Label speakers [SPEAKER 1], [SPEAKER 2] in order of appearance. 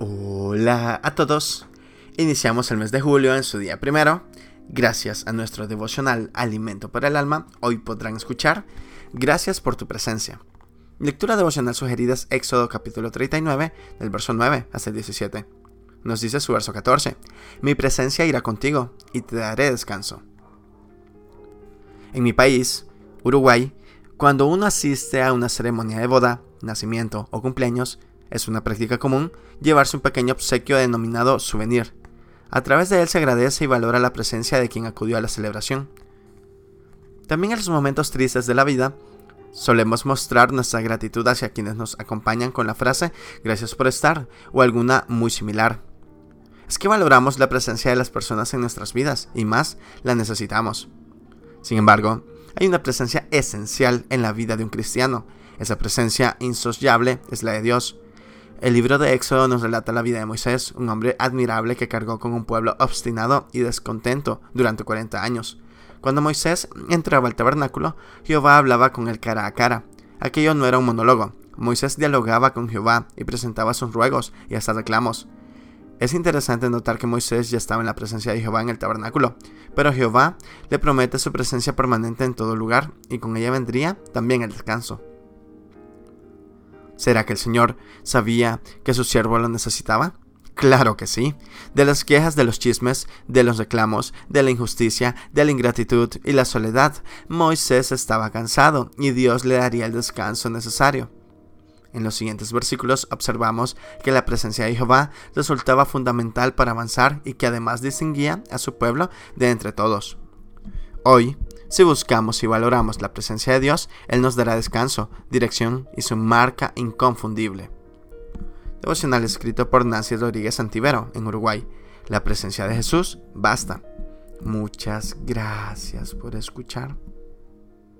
[SPEAKER 1] Hola a todos. Iniciamos el mes de julio en su día primero. Gracias a nuestro devocional Alimento para el Alma, hoy podrán escuchar Gracias por tu presencia. Lectura devocional sugerida es Éxodo capítulo 39, del verso 9 hasta el 17. Nos dice su verso 14, Mi presencia irá contigo y te daré descanso. En mi país, Uruguay, cuando uno asiste a una ceremonia de boda, nacimiento o cumpleaños, es una práctica común llevarse un pequeño obsequio denominado souvenir. A través de él se agradece y valora la presencia de quien acudió a la celebración. También en los momentos tristes de la vida, solemos mostrar nuestra gratitud hacia quienes nos acompañan con la frase gracias por estar o alguna muy similar. Es que valoramos la presencia de las personas en nuestras vidas y más la necesitamos. Sin embargo, hay una presencia esencial en la vida de un cristiano. Esa presencia insociable es la de Dios. El libro de Éxodo nos relata la vida de Moisés, un hombre admirable que cargó con un pueblo obstinado y descontento durante 40 años. Cuando Moisés entraba al tabernáculo, Jehová hablaba con él cara a cara. Aquello no era un monólogo. Moisés dialogaba con Jehová y presentaba sus ruegos y hasta reclamos. Es interesante notar que Moisés ya estaba en la presencia de Jehová en el tabernáculo, pero Jehová le promete su presencia permanente en todo lugar y con ella vendría también el descanso. ¿Será que el Señor sabía que su siervo lo necesitaba? Claro que sí. De las quejas, de los chismes, de los reclamos, de la injusticia, de la ingratitud y la soledad, Moisés estaba cansado y Dios le daría el descanso necesario. En los siguientes versículos observamos que la presencia de Jehová resultaba fundamental para avanzar y que además distinguía a su pueblo de entre todos. Hoy, si buscamos y valoramos la presencia de Dios, Él nos dará descanso, dirección y su marca inconfundible. Devocional escrito por Nancy Rodríguez Antivero, en Uruguay. La presencia de Jesús basta. Muchas gracias por escuchar.